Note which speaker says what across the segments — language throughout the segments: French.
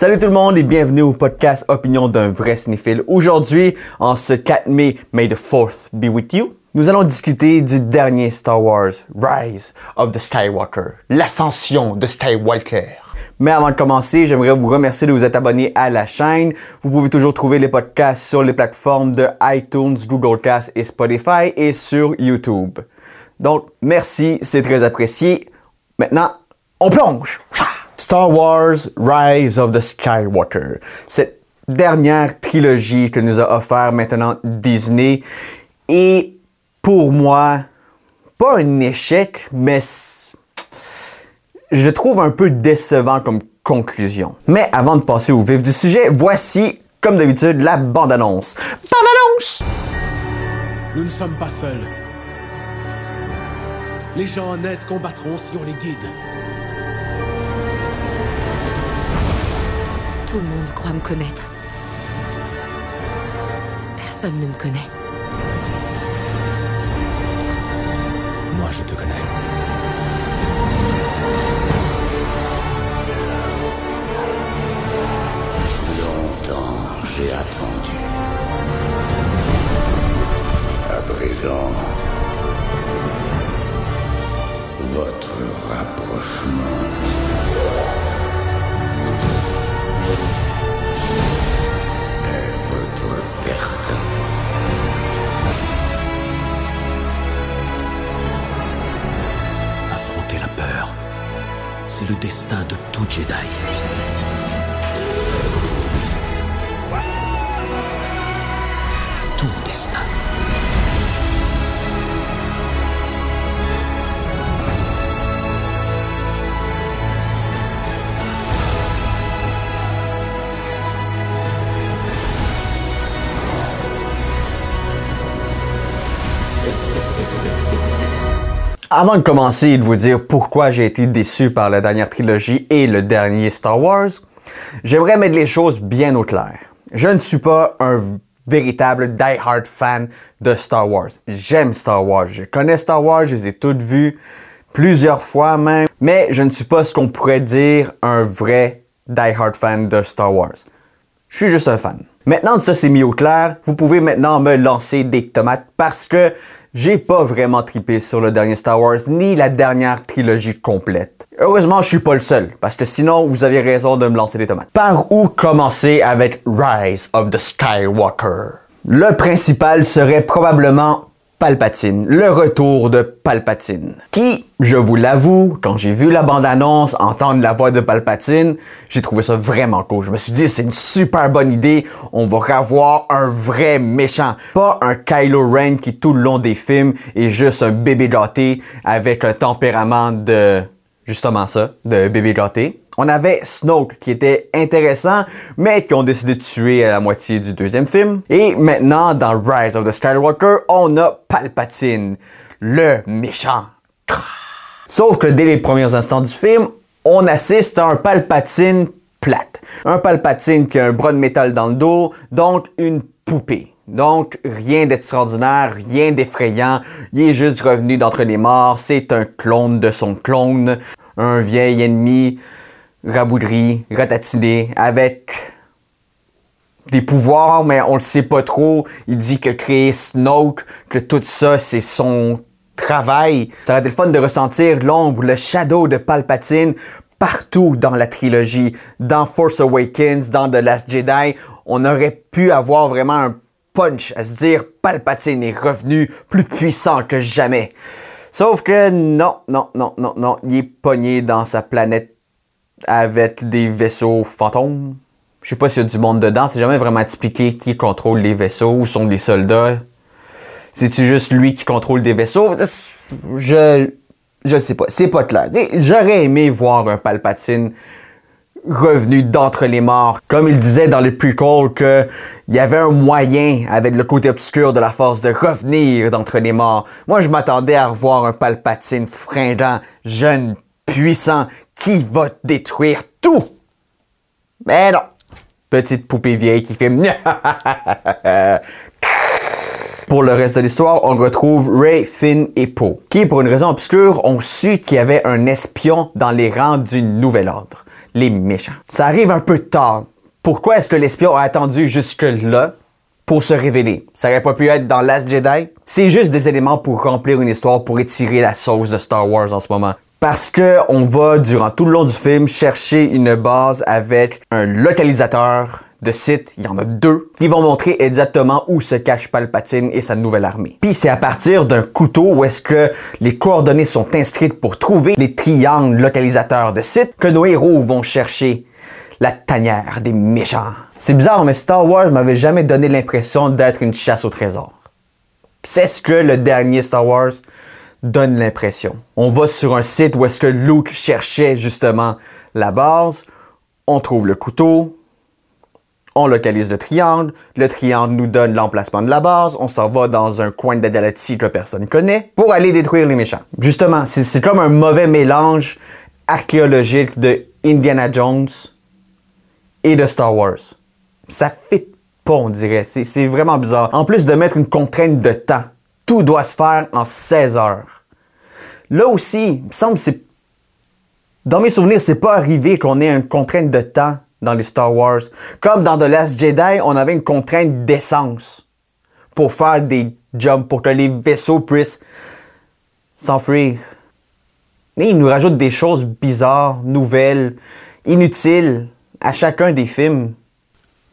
Speaker 1: Salut tout le monde et bienvenue au podcast Opinion d'un vrai cinéphile. Aujourd'hui, en ce 4 mai, May the 4th be with you, nous allons discuter du dernier Star Wars, Rise of the Skywalker, l'ascension de Skywalker. Mais avant de commencer, j'aimerais vous remercier de vous être abonné à la chaîne. Vous pouvez toujours trouver les podcasts sur les plateformes de iTunes, Google Cast et Spotify et sur YouTube. Donc, merci, c'est très apprécié. Maintenant, on plonge! Star Wars Rise of the Skywalker. Cette dernière trilogie que nous a offert maintenant Disney est pour moi pas un échec, mais je trouve un peu décevant comme conclusion. Mais avant de passer au vif du sujet, voici, comme d'habitude, la bande-annonce. Bande-annonce!
Speaker 2: Nous ne sommes pas seuls. Les gens honnêtes combattront si on les guide.
Speaker 3: Tout le monde croit me connaître. Personne ne me connaît.
Speaker 2: Moi, je te connais.
Speaker 4: Longtemps j'ai attendu. À présent, votre rapprochement
Speaker 2: le destin de tout Jedi.
Speaker 1: Avant de commencer et de vous dire pourquoi j'ai été déçu par la dernière trilogie et le dernier Star Wars, j'aimerais mettre les choses bien au clair. Je ne suis pas un véritable die-hard fan de Star Wars. J'aime Star Wars. Je connais Star Wars, je les ai toutes vues plusieurs fois même, mais je ne suis pas ce qu'on pourrait dire un vrai die-hard fan de Star Wars. Je suis juste un fan. Maintenant que ça c'est mis au clair, vous pouvez maintenant me lancer des tomates parce que j'ai pas vraiment tripé sur le dernier Star Wars ni la dernière trilogie complète. Heureusement, je suis pas le seul parce que sinon vous avez raison de me lancer des tomates. Par où commencer avec Rise of the Skywalker? Le principal serait probablement Palpatine, le retour de Palpatine. Qui, je vous l'avoue, quand j'ai vu la bande-annonce, entendre la voix de Palpatine, j'ai trouvé ça vraiment cool. Je me suis dit, c'est une super bonne idée, on va revoir un vrai méchant. Pas un Kylo Ren qui tout le long des films est juste un bébé gâté avec un tempérament de... justement ça, de bébé gâté. On avait Snoke qui était intéressant, mais qui ont décidé de tuer à la moitié du deuxième film. Et maintenant, dans Rise of the Skywalker, on a Palpatine, le méchant. Sauf que dès les premiers instants du film, on assiste à un Palpatine plate. Un Palpatine qui a un bras de métal dans le dos, donc une poupée. Donc, rien d'extraordinaire, rien d'effrayant. Il est juste revenu d'entre les morts. C'est un clone de son clone. Un vieil ennemi raboudri, ratatiné, avec des pouvoirs, mais on le sait pas trop. Il dit que créer Snoke, que tout ça, c'est son travail. Ça aurait été le fun de ressentir l'ombre, le shadow de Palpatine partout dans la trilogie. Dans Force Awakens, dans The Last Jedi, on aurait pu avoir vraiment un punch à se dire Palpatine est revenu plus puissant que jamais. Sauf que non, non, non, non, non, il est pogné dans sa planète avec des vaisseaux fantômes. Je sais pas s'il y a du monde dedans, c'est jamais vraiment expliqué qui contrôle les vaisseaux, où sont les soldats. C'est-tu juste lui qui contrôle des vaisseaux? Je, je sais pas, c'est pas clair. J'aurais aimé voir un Palpatine revenu d'entre les morts. Comme il disait dans le prequel que il y avait un moyen avec le côté obscur de la force de revenir d'entre les morts. Moi, je m'attendais à revoir un Palpatine fringant, jeune, puissant, qui va détruire tout. Mais non. Petite poupée vieille qui fait pour le reste de l'histoire, on retrouve Ray, Finn et Poe, qui, pour une raison obscure, ont su qu'il y avait un espion dans les rangs du Nouvel Ordre, les méchants. Ça arrive un peu tard. Pourquoi est-ce que l'espion a attendu jusque-là pour se révéler? Ça aurait pas pu être dans Last Jedi? C'est juste des éléments pour remplir une histoire, pour étirer la sauce de Star Wars en ce moment. Parce que on va, durant tout le long du film, chercher une base avec un localisateur de sites, il y en a deux, qui vont montrer exactement où se cache Palpatine et sa nouvelle armée. Puis c'est à partir d'un couteau où est-ce que les coordonnées sont inscrites pour trouver les triangles localisateurs de sites que nos héros vont chercher la tanière des méchants. C'est bizarre, mais Star Wars m'avait jamais donné l'impression d'être une chasse au trésor. C'est ce que le dernier Star Wars donne l'impression. On va sur un site où est-ce que Luke cherchait justement la base, on trouve le couteau, on localise le triangle, le triangle nous donne l'emplacement de la base, on s'en va dans un coin de la galaxie que personne connaît pour aller détruire les méchants. Justement, c'est comme un mauvais mélange archéologique de Indiana Jones et de Star Wars. Ça fait pas, on dirait. C'est vraiment bizarre. En plus de mettre une contrainte de temps, tout doit se faire en 16 heures. Là aussi, il me semble c'est. Dans mes souvenirs, c'est pas arrivé qu'on ait une contrainte de temps dans les Star Wars. Comme dans The Last Jedi, on avait une contrainte d'essence pour faire des jumps, pour que les vaisseaux puissent s'enfuir. Et ils nous rajoutent des choses bizarres, nouvelles, inutiles à chacun des films.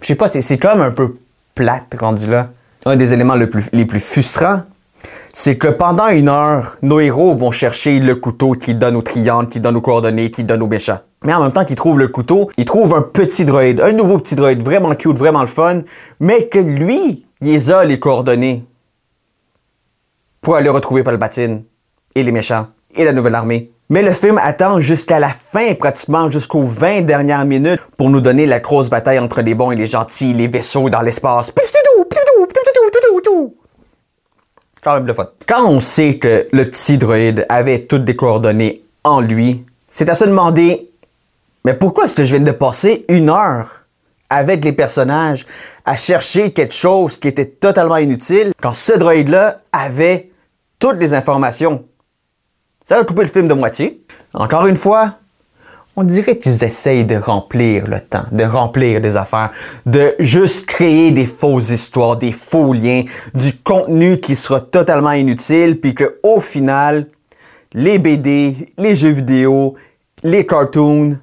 Speaker 1: Je sais pas, c'est comme un peu plate rendu là. Un des éléments les plus frustrants, c'est que pendant une heure, nos héros vont chercher le couteau qui donne au triangle, qui donne aux coordonnées, qui donne aux méchants. Mais en même temps qu'ils trouvent le couteau, ils trouvent un petit droïde, un nouveau petit droïde, vraiment cute, vraiment le fun, mais que lui, il a les coordonnées pour aller retrouver Palpatine et les méchants et la nouvelle armée. Mais le film attend jusqu'à la fin, pratiquement jusqu'aux 20 dernières minutes, pour nous donner la grosse bataille entre les bons et les gentils, les vaisseaux dans l'espace. Quand on sait que le petit droïde avait toutes des coordonnées en lui, c'est à se demander, mais pourquoi est-ce que je viens de passer une heure avec les personnages à chercher quelque chose qui était totalement inutile quand ce droïde-là avait toutes les informations? Ça a coupé le film de moitié. Encore une fois, on dirait qu'ils essayent de remplir le temps, de remplir des affaires, de juste créer des fausses histoires, des faux liens, du contenu qui sera totalement inutile, puis que au final, les BD, les jeux vidéo, les cartoons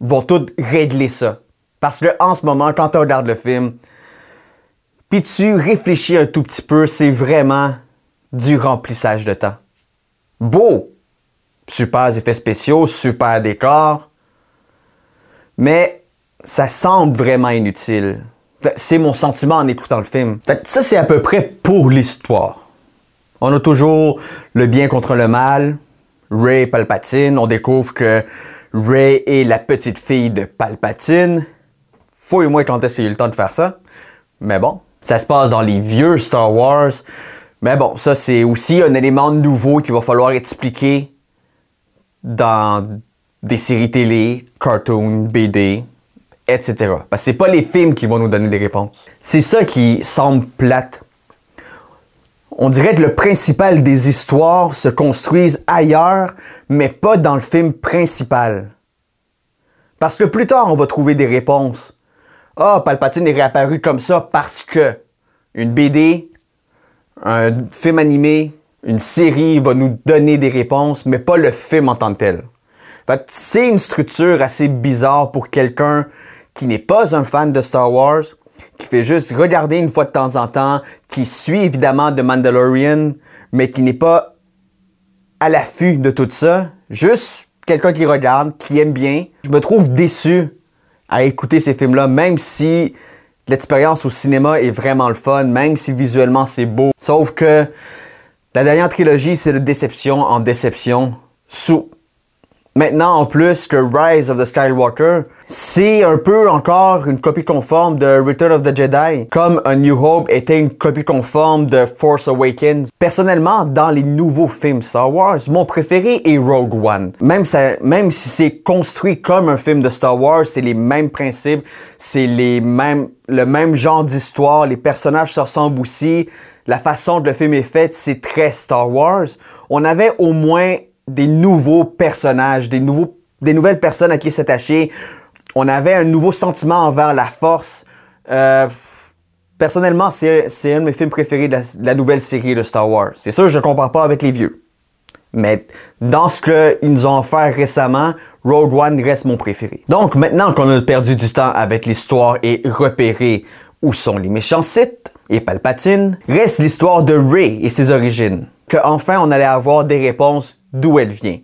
Speaker 1: vont tout régler ça. Parce que en ce moment, quand tu regardes le film, puis tu réfléchis un tout petit peu, c'est vraiment du remplissage de temps beau. Super effets spéciaux, super décor. Mais ça semble vraiment inutile. C'est mon sentiment en écoutant le film. ça, c'est à peu près pour l'histoire. On a toujours le bien contre le mal. Ray Palpatine. On découvre que Ray est la petite fille de Palpatine. Fouille-moi quand est-ce qu'il a eu le temps de faire ça. Mais bon, ça se passe dans les vieux Star Wars. Mais bon, ça c'est aussi un élément nouveau qu'il va falloir expliquer dans des séries télé, cartoons, BD, etc. Parce que c'est pas les films qui vont nous donner des réponses. C'est ça qui semble plate. On dirait que le principal des histoires se construisent ailleurs, mais pas dans le film principal. Parce que plus tard, on va trouver des réponses. Ah, oh, Palpatine est réapparu comme ça parce que une BD un film animé, une série va nous donner des réponses, mais pas le film en tant que tel. C'est une structure assez bizarre pour quelqu'un qui n'est pas un fan de Star Wars, qui fait juste regarder une fois de temps en temps, qui suit évidemment The Mandalorian, mais qui n'est pas à l'affût de tout ça. Juste quelqu'un qui regarde, qui aime bien. Je me trouve déçu à écouter ces films-là, même si l'expérience au cinéma est vraiment le fun, même si visuellement c'est beau. Sauf que la dernière trilogie, c'est de déception en déception. Sous Maintenant, en plus que Rise of the Skywalker, c'est un peu encore une copie conforme de Return of the Jedi, comme A New Hope était une copie conforme de Force Awakens. Personnellement, dans les nouveaux films Star Wars, mon préféré est Rogue One. Même, même si c'est construit comme un film de Star Wars, c'est les mêmes principes, c'est les mêmes, le même genre d'histoire, les personnages se ressemblent aussi, la façon que le film est fait, c'est très Star Wars. On avait au moins des nouveaux personnages, des, nouvelles personnes à qui s'attacher. On avait un nouveau sentiment envers la force. Euh, personnellement, c'est un de mes films préférés de la, de la nouvelle série de Star Wars. C'est sûr, je ne compare pas avec les vieux. Mais dans ce qu'ils nous ont offert récemment, Road One reste mon préféré. Donc maintenant qu'on a perdu du temps avec l'histoire et repéré où sont les méchants sites et Palpatine, reste l'histoire de Rey et ses origines. Que enfin on allait avoir des réponses d'où elle vient.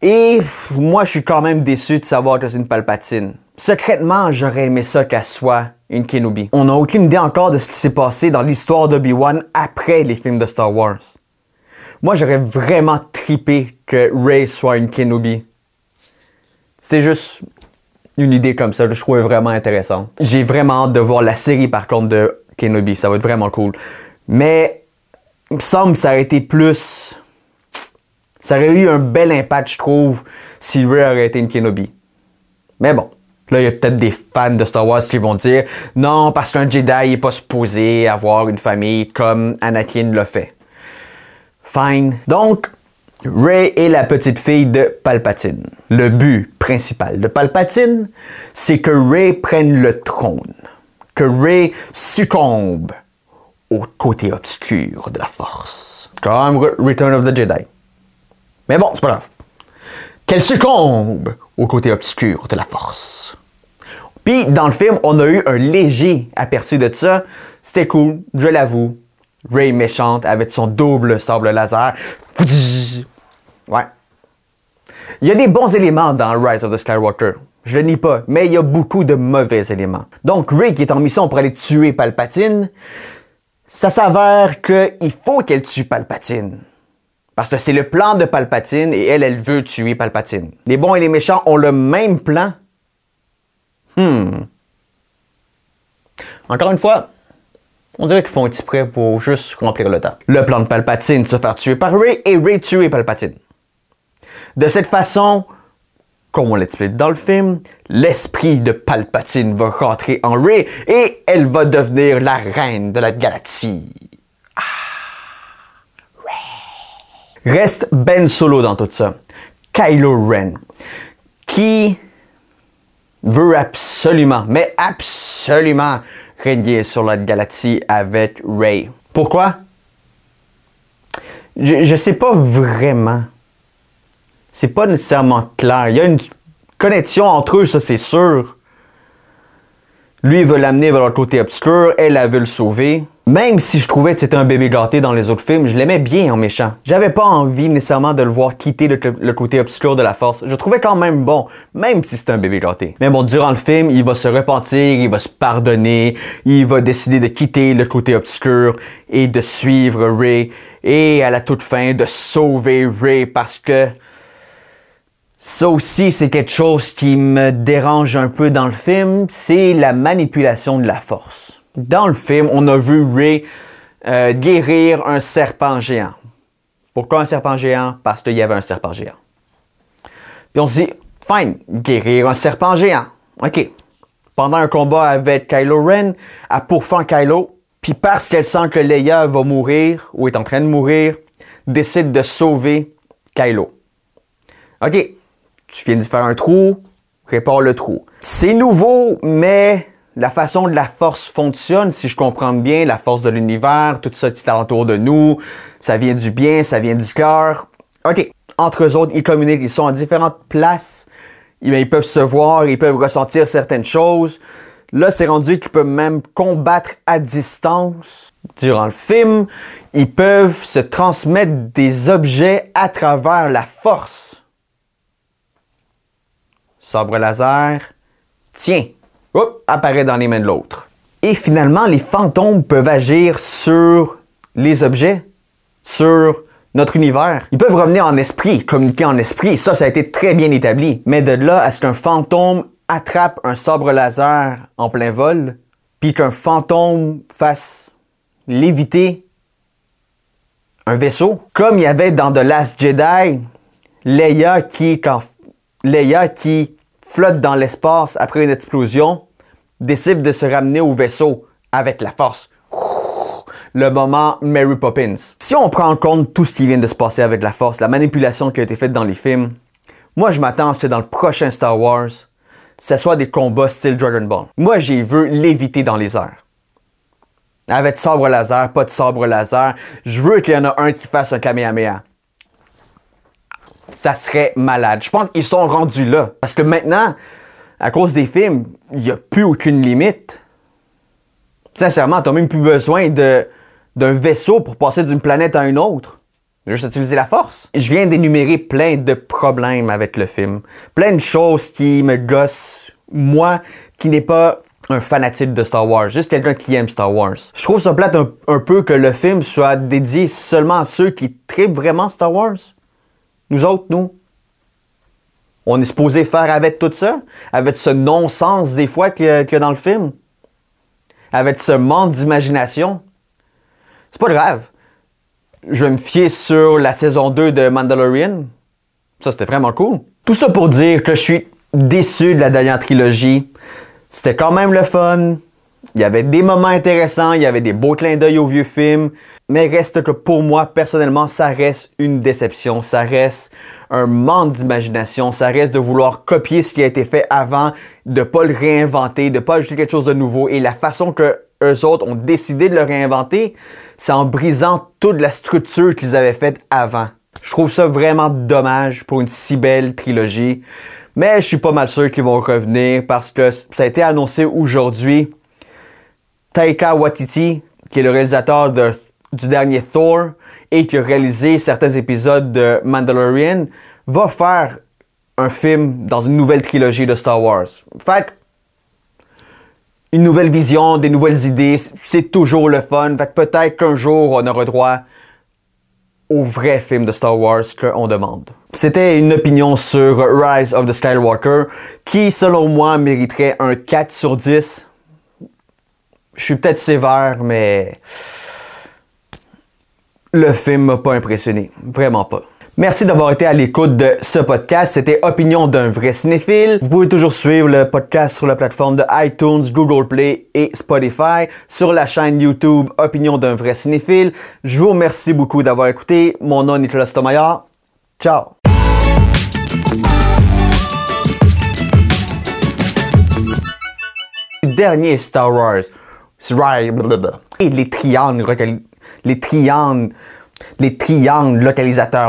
Speaker 1: Et moi, je suis quand même déçu de savoir que c'est une Palpatine. Secrètement, j'aurais aimé ça qu'elle soit une Kenobi. On n'a aucune idée encore de ce qui s'est passé dans l'histoire d'Obi-Wan après les films de Star Wars. Moi, j'aurais vraiment tripé que Rey soit une Kenobi. C'est juste une idée comme ça, je trouvais vraiment intéressante. J'ai vraiment hâte de voir la série par contre de Kenobi, ça va être vraiment cool. Mais il me semble que ça aurait été plus. Ça aurait eu un bel impact, je trouve, si Rey aurait été une Kenobi. Mais bon. Là, il y a peut-être des fans de Star Wars qui vont dire non, parce qu'un Jedi n'est pas supposé avoir une famille comme Anakin l'a fait. Fine. Donc, Rey est la petite fille de Palpatine. Le but principal de Palpatine, c'est que Rey prenne le trône. Que Rey succombe au côté obscur de la Force. Comme Re- Return of the Jedi. Mais bon, c'est pas grave. Qu'elle succombe au côté obscur de la Force. Puis, dans le film, on a eu un léger aperçu de ça. C'était cool, je l'avoue. Rey méchante avec son double sable laser. Ouais. Il y a des bons éléments dans Rise of the Skywalker. Je le nie pas, mais il y a beaucoup de mauvais éléments. Donc, Rey qui est en mission pour aller tuer Palpatine, ça s'avère qu'il faut qu'elle tue Palpatine. Parce que c'est le plan de Palpatine et elle, elle veut tuer Palpatine. Les bons et les méchants ont le même plan. Hmm. Encore une fois, on dirait qu'ils font exprès pour juste remplir le temps. Le plan de Palpatine, se faire tuer par Rey et Rey tuer Palpatine. De cette façon, comme on l'explique dans le film, l'esprit de Palpatine va rentrer en Rey et elle va devenir la reine de la galaxie. Ah. Reste Ben Solo dans tout ça. Kylo Ren, qui veut absolument, mais absolument régner sur la galaxie avec Rey. Pourquoi? Je, je sais pas vraiment. C'est pas nécessairement clair. Il y a une connexion entre eux, ça c'est sûr. Lui veut l'amener vers le côté obscur, elle, elle veut le sauver. Même si je trouvais que c'était un bébé gâté dans les autres films, je l'aimais bien en méchant. J'avais pas envie nécessairement de le voir quitter le, côté obscur de la force. Je trouvais quand même bon, même si c'était un bébé gâté. Mais bon, durant le film, il va se repentir, il va se pardonner, il va décider de quitter le côté obscur et de suivre Ray. Et à la toute fin, de sauver Ray parce que ça aussi, c'est quelque chose qui me dérange un peu dans le film, c'est la manipulation de la force. Dans le film, on a vu Ray euh, guérir un serpent géant. Pourquoi un serpent géant? Parce qu'il y avait un serpent géant. Puis on se dit, fine, guérir un serpent géant. OK. Pendant un combat avec Kylo Ren, elle pourfend Kylo, puis parce qu'elle sent que Leia va mourir, ou est en train de mourir, décide de sauver Kylo. OK, tu viens de faire un trou, répare le trou. C'est nouveau, mais la façon de la force fonctionne, si je comprends bien, la force de l'univers, tout ça qui est autour de nous, ça vient du bien, ça vient du cœur. OK, entre eux autres, ils communiquent, ils sont à différentes places, ils, ils peuvent se voir, ils peuvent ressentir certaines choses. Là, c'est rendu qu'ils peuvent même combattre à distance. Durant le film, ils peuvent se transmettre des objets à travers la force sabre laser, tiens, hop, apparaît dans les mains de l'autre. Et finalement, les fantômes peuvent agir sur les objets, sur notre univers. Ils peuvent revenir en esprit, communiquer en esprit. Ça, ça a été très bien établi. Mais de là à ce qu'un fantôme attrape un sabre laser en plein vol, puis qu'un fantôme fasse léviter un vaisseau, comme il y avait dans The Last Jedi, Leia qui, Leia qui flotte dans l'espace après une explosion, décide de se ramener au vaisseau avec la force. le moment Mary Poppins. Si on prend en compte tout ce qui vient de se passer avec la Force, la manipulation qui a été faite dans les films, moi je m'attends à ce que dans le prochain Star Wars, ce soit des combats style Dragon Ball. Moi j'ai vu l'éviter dans les airs. Avec sabre laser, pas de sabre laser. Je veux qu'il y en a un qui fasse un Kamehameha. Ça serait malade. Je pense qu'ils sont rendus là. Parce que maintenant, à cause des films, il n'y a plus aucune limite. Sincèrement, tu n'as même plus besoin d'un vaisseau pour passer d'une planète à une autre. Juste utiliser la force. Je viens d'énumérer plein de problèmes avec le film. Plein de choses qui me gossent. Moi, qui n'ai pas un fanatique de Star Wars, juste quelqu'un qui aime Star Wars. Je trouve ça plate un, peu que le film soit dédié seulement à ceux qui tripent vraiment Star Wars. Nous autres, nous. On est supposé faire avec tout ça, avec ce non-sens des fois qu'il y, a, dans le film, avec ce manque d'imagination. C'est pas grave. Je vais me fier sur la saison 2 de Mandalorian. Ça, c'était vraiment cool. Tout ça pour dire que je suis déçu de la dernière trilogie. C'était quand même le fun. Il y avait des moments intéressants, il y avait des beaux clins d'œil au vieux film, mais reste que pour moi, personnellement, ça reste une déception, ça reste un manque d'imagination, ça reste de vouloir copier ce qui a été fait avant, de pas le réinventer, de pas ajouter quelque chose de nouveau, et la façon que eux autres ont décidé de le réinventer, c'est en brisant toute la structure qu'ils avaient faite avant. Je trouve ça vraiment dommage pour une si belle trilogie. Mais je suis pas mal sûr qu'ils vont revenir parce que ça a été annoncé aujourd'hui. Taika Waititi, qui est le réalisateur du dernier Thor et qui a réalisé certains épisodes de Mandalorian, va faire un film dans une nouvelle trilogie de Star Wars. Fait une nouvelle vision, des nouvelles idées, c'est toujours le fun. Fait peut-être qu'un jour on aura droit au vrai film de Star Wars qu'on demande. C'était une opinion sur Rise of the Skywalker qui, selon moi, mériterait un 4 sur 10. Je suis peut-être sévère, mais le film m'a pas impressionné. Vraiment pas. Merci d'avoir été à l'écoute de ce podcast. C'était Opinion d'un vrai cinéphile. Vous pouvez toujours suivre le podcast sur la plateforme de iTunes, Google Play et Spotify, sur la chaîne YouTube Opinion d'un vrai cinéphile. Je vous remercie beaucoup d'avoir écouté. Mon nom est Nicolas Tomaillard. Ciao! Dernier Star Wars. Et les triangles, les triangles, les triangles localisateurs.